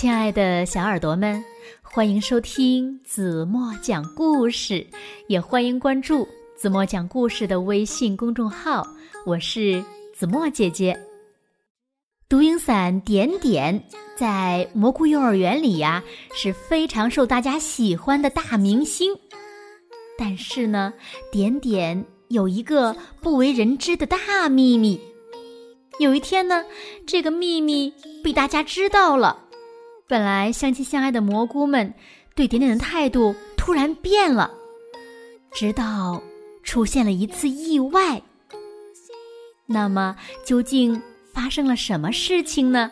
亲爱的小耳朵们，欢迎收听子墨讲故事，也欢迎关注子墨讲故事的微信公众号。我是子墨姐姐。独影伞点点在蘑菇幼儿园里呀是非常受大家喜欢的大明星，但是呢，点点有一个不为人知的大秘密。有一天呢，这个秘密被大家知道了。本来相亲相爱的蘑菇们，对点点的态度突然变了。直到出现了一次意外。那么，究竟发生了什么事情呢？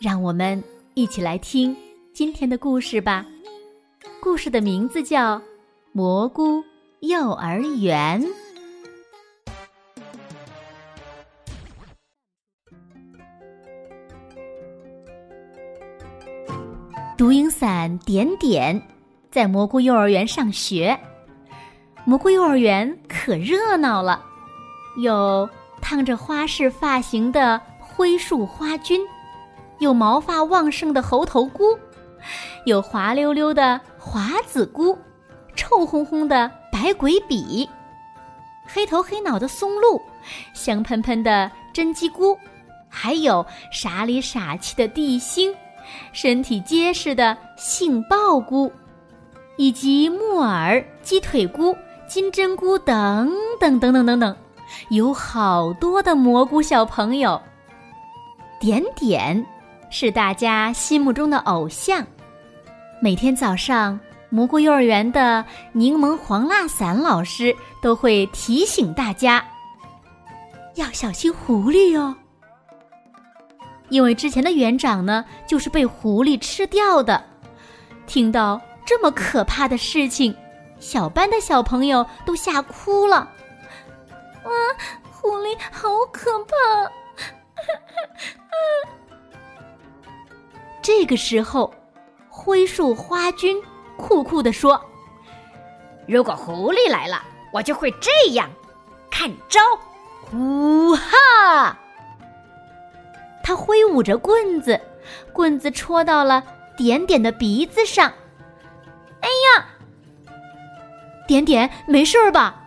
让我们一起来听今天的故事吧。故事的名字叫《蘑菇幼儿园》。伞点点在蘑菇幼儿园上学。蘑菇幼儿园可热闹了，有烫着花式发型的灰树花菌，有毛发旺盛的猴头菇，有滑溜溜的华子菇，臭烘烘的白鬼笔，黑头黑脑的松露，香喷喷的真鸡菇，还有傻里傻气的地心。身体结实的杏鲍菇，以及木耳、鸡腿菇、金针菇等等等等等等，有好多的蘑菇小朋友。点点是大家心目中的偶像。每天早上，蘑菇幼儿园的柠檬黄辣伞老师都会提醒大家，要小心狐狸哟。因为之前的园长呢，就是被狐狸吃掉的。听到这么可怕的事情，小班的小朋友都吓哭了。哇，狐狸好可怕！这个时候，灰树花君酷酷地说：“如果狐狸来了，我就会这样，看招！呼哈！”他挥舞着棍子，棍子戳到了点点的鼻子上。哎呀，点点没事吧？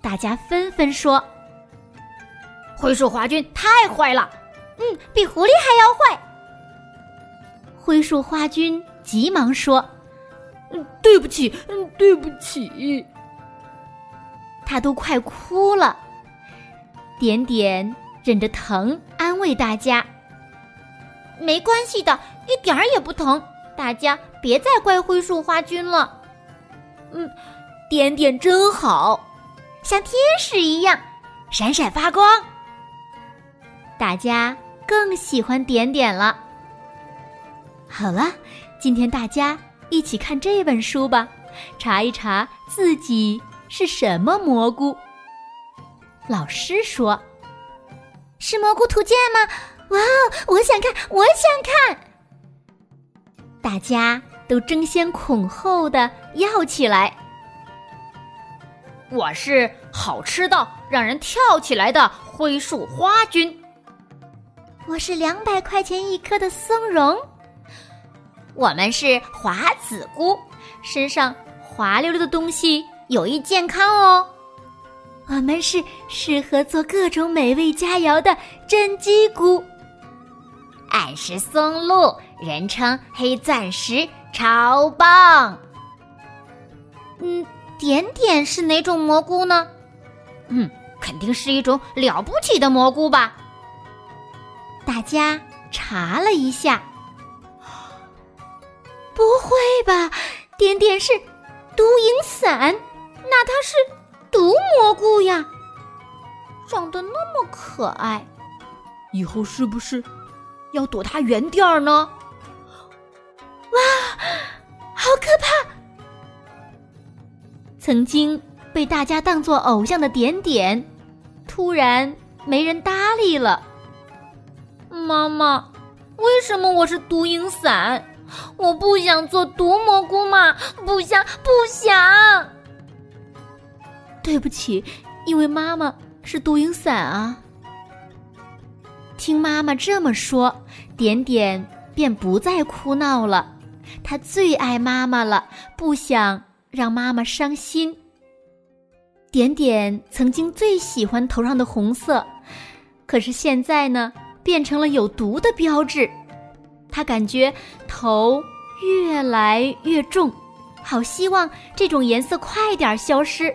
大家纷纷说：“灰树花君太坏了，嗯，比狐狸还要坏。”灰树花君急忙说：“嗯，对不起，嗯，对不起。”他都快哭了。点点。忍着疼安慰大家：“没关系的，一点儿也不疼。大家别再怪灰树花菌了。”嗯，点点真好，像天使一样闪闪发光。大家更喜欢点点了。好了，今天大家一起看这本书吧，查一查自己是什么蘑菇。老师说。是蘑菇图鉴吗？哇哦，我想看，我想看！大家都争先恐后的要起来。我是好吃到让人跳起来的灰树花菌。我是两百块钱一颗的松茸。我们是华子菇，身上滑溜溜的东西有益健康哦。我们是适合做各种美味佳肴的真鸡菇。俺是松露，人称黑钻石，超棒。嗯，点点是哪种蘑菇呢？嗯，肯定是一种了不起的蘑菇吧。大家查了一下，不会吧？点点是毒蝇伞，那它是？毒蘑菇呀，长得那么可爱，以后是不是要躲它远点儿呢？哇，好可怕！曾经被大家当做偶像的点点，突然没人搭理了。妈妈，为什么我是毒蝇伞？我不想做毒蘑菇嘛，不想，不想。对不起，因为妈妈是毒影伞啊。听妈妈这么说，点点便不再哭闹了。他最爱妈妈了，不想让妈妈伤心。点点曾经最喜欢头上的红色，可是现在呢，变成了有毒的标志。他感觉头越来越重，好希望这种颜色快点消失。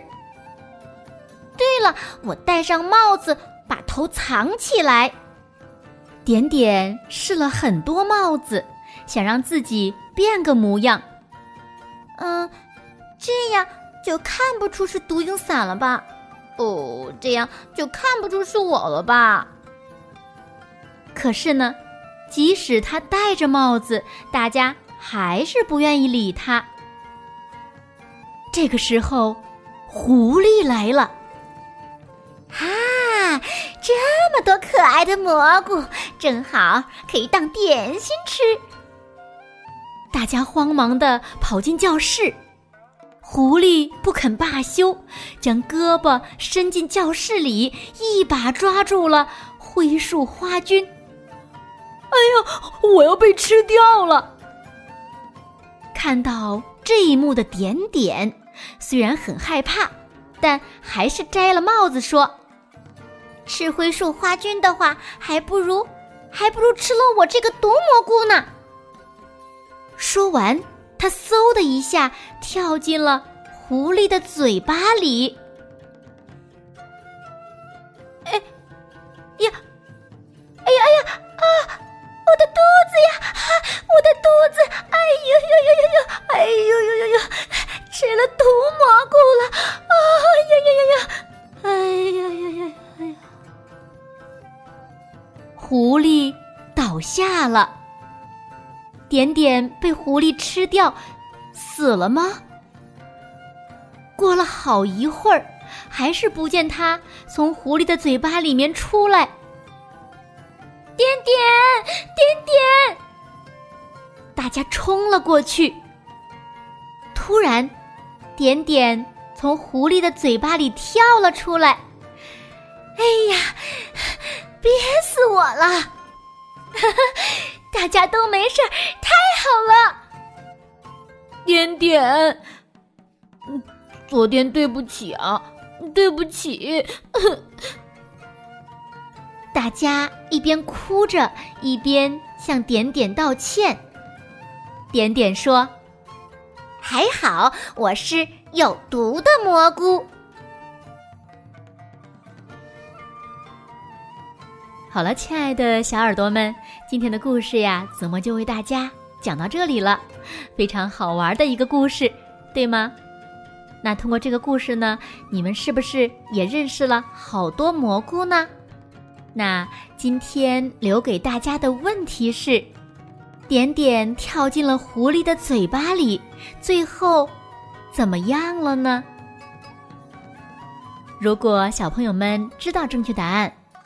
了，我戴上帽子，把头藏起来。点点试了很多帽子，想让自己变个模样。嗯，这样就看不出是毒影伞了吧？哦，这样就看不出是我了吧？可是呢，即使他戴着帽子，大家还是不愿意理他。这个时候，狐狸来了。这么多可爱的蘑菇，正好可以当点心吃。大家慌忙的跑进教室，狐狸不肯罢休，将胳膊伸进教室里，一把抓住了灰树花菌。哎呀，我要被吃掉了！看到这一幕的点点，虽然很害怕，但还是摘了帽子说。吃灰树花菌的话，还不如，还不如吃了我这个毒蘑菇呢。说完，他嗖的一下跳进了狐狸的嘴巴里。哎呀，哎呀哎呀啊！我的肚子呀，我的肚子！哎呦呦呦呦呦！哎呦呦呦呦！吃了毒蘑菇了！啊呀呀下了，点点被狐狸吃掉，死了吗？过了好一会儿，还是不见它从狐狸的嘴巴里面出来。点点，点点！大家冲了过去。突然，点点从狐狸的嘴巴里跳了出来。哎呀！憋死我了！哈哈，大家都没事儿，太好了。点点，嗯，昨天对不起啊，对不起。大家一边哭着，一边向点点道歉。点点说：“还好，我是有毒的蘑菇。”好了，亲爱的小耳朵们，今天的故事呀，子墨就为大家讲到这里了。非常好玩的一个故事，对吗？那通过这个故事呢，你们是不是也认识了好多蘑菇呢？那今天留给大家的问题是：点点跳进了狐狸的嘴巴里，最后怎么样了呢？如果小朋友们知道正确答案。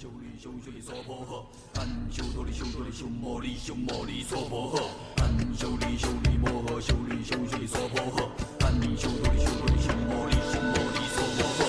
修理修修理娑婆诃，但修多利修多修摩利修摩利娑婆诃，但修理修理摩诃修理修理娑婆诃，但修多修多修摩利修摩利娑婆诃。